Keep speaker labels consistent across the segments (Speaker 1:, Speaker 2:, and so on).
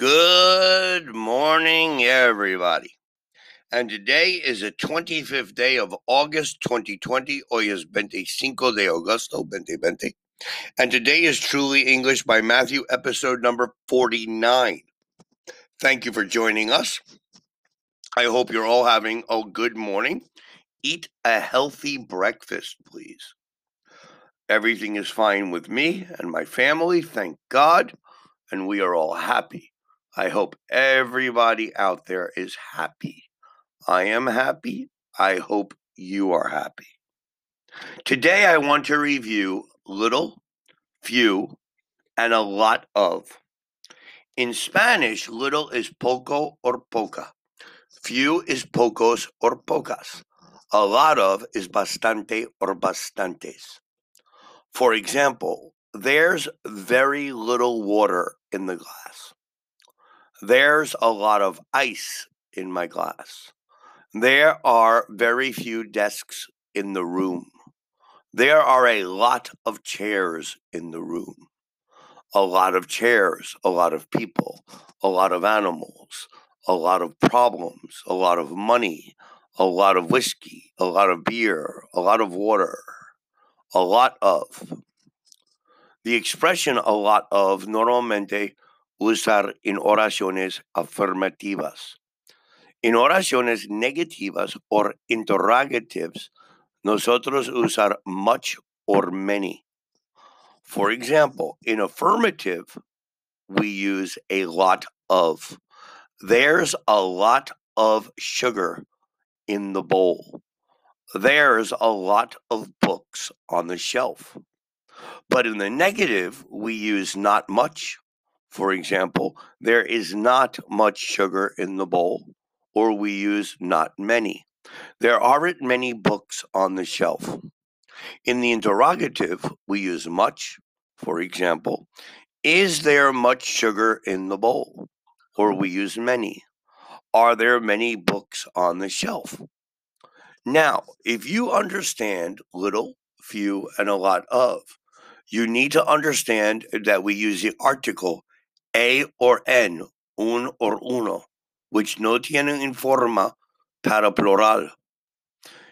Speaker 1: Good morning, everybody. And today is the 25th day of August 2020. Hoy es 25 de agosto 2020. And today is Truly English by Matthew, episode number 49. Thank you for joining us. I hope you're all having a good morning. Eat a healthy breakfast, please. Everything is fine with me and my family, thank God, and we are all happy. I hope everybody out there is happy. I am happy. I hope you are happy. Today, I want to review little, few, and a lot of. In Spanish, little is poco or poca. Few is pocos or pocas. A lot of is bastante or bastantes. For example, there's very little water in the glass. There's a lot of ice in my glass. There are very few desks in the room. There are a lot of chairs in the room. A lot of chairs, a lot of people, a lot of animals, a lot of problems, a lot of money, a lot of whiskey, a lot of beer, a lot of water, a lot of. The expression a lot of normalmente usar en oraciones afirmativas. En oraciones negativas o interrogatives, nosotros usar much or many. For example, in affirmative, we use a lot of. There's a lot of sugar in the bowl. There's a lot of books on the shelf. But in the negative, we use not much. For example, there is not much sugar in the bowl, or we use not many. There aren't many books on the shelf. In the interrogative, we use much. For example, is there much sugar in the bowl? Or we use many. Are there many books on the shelf? Now, if you understand little, few, and a lot of, you need to understand that we use the article a or en, un or uno, which no tienen en forma para plural.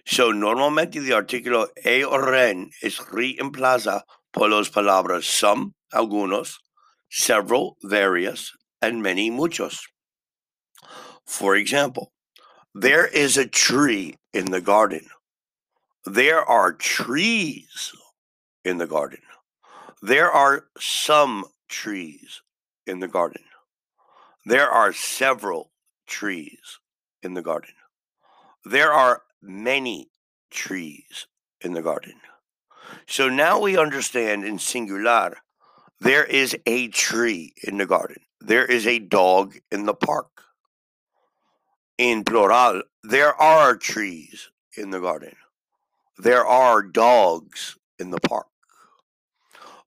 Speaker 1: So, normalmente the artículo e or en es reemplaza por las palabras some, algunos, several, various, and many, muchos. For example, there is a tree in the garden. There are trees in the garden. There are some trees in the garden. There are several trees in the garden. There are many trees in the garden. So now we understand in singular, there is a tree in the garden. There is a dog in the park. In plural, there are trees in the garden. There are dogs in the park.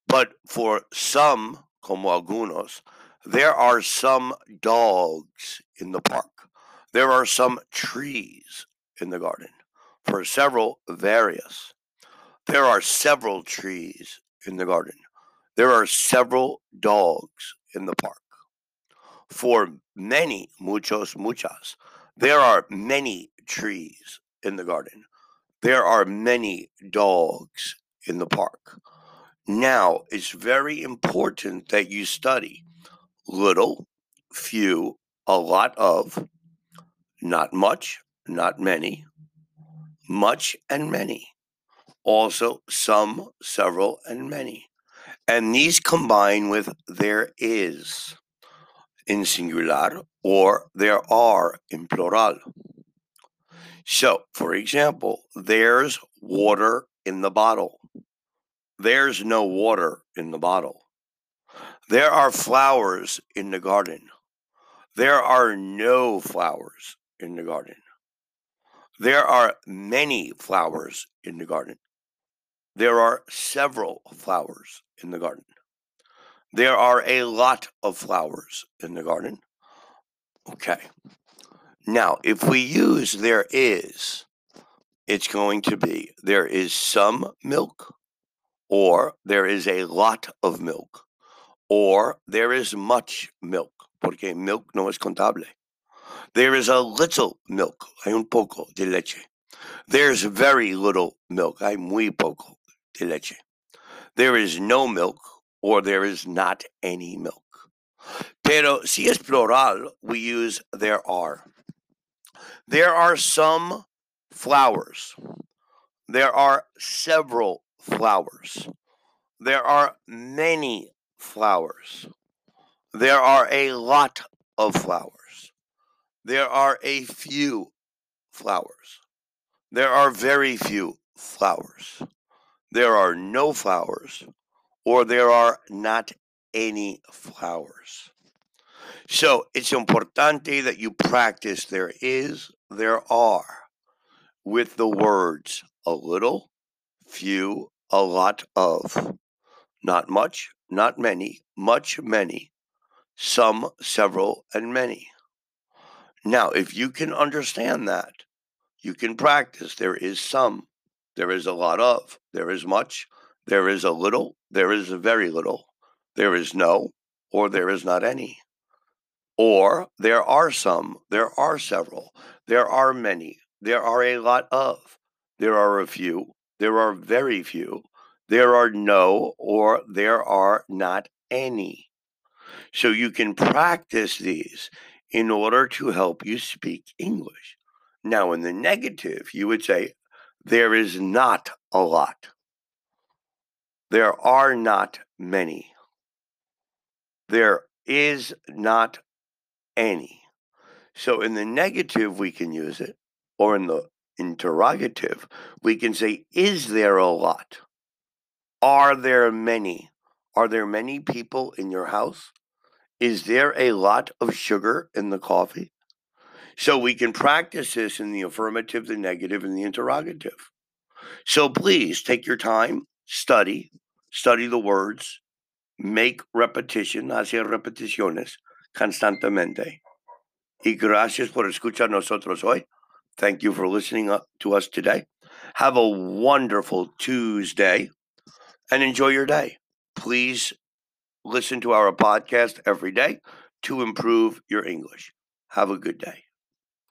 Speaker 1: But for some, como algunos, there are some dogs in the park. There are some trees in the garden. For several, various. There are several trees in the garden. There are several dogs in the park. For many, muchos, muchas, there are many trees in the garden. There are many dogs in the park. Now, it's very important that you study little, few, a lot of, not much, not many, much and many. Also, some, several, and many. And these combine with there is in singular or there are in plural. So, for example, there's water in the bottle. There's no water in the bottle. There are flowers in the garden. There are no flowers in the garden. There are many flowers in the garden. There are several flowers in the garden. There are a lot of flowers in the garden. Okay. Now, if we use there is, it's going to be there is some milk, or there is a lot of milk or there is much milk. porque milk no es contable. There is a little milk, hay un poco de leche. There's very little milk, hay muy poco de leche. There is no milk, or there is not any milk. Pero si es plural, we use there are. There are some flowers. There are several flowers. There are many flowers. There are a lot of flowers. There are a few flowers. There are very few flowers. There are no flowers, or there are not any flowers. So it's importante that you practice there is, there are, with the words a little, few, a lot of, not much, not many, much, many, some, several, and many. Now, if you can understand that, you can practice. There is some, there is a lot of, there is much, there is a little, there is a very little, there is no, or there is not any. Or there are some, there are several, there are many, there are a lot of, there are a few, there are very few, there are no, or there are not any. So you can practice these in order to help you speak English. Now, in the negative, you would say, there is not a lot. There are not many. There is not any. So in the negative, we can use it, or in the interrogative, we can say, Is there a lot? Are there many? Are there many people in your house? Is there a lot of sugar in the coffee? So we can practice this in the affirmative, the negative, and the interrogative. So please take your time, study, study the words, make repetition, hacer repeticiones constantemente. Y gracias por escuchar nosotros hoy. Thank you for listening to us today. Have a wonderful Tuesday and enjoy your day. Please listen to our podcast every day to improve your English. Have a good day.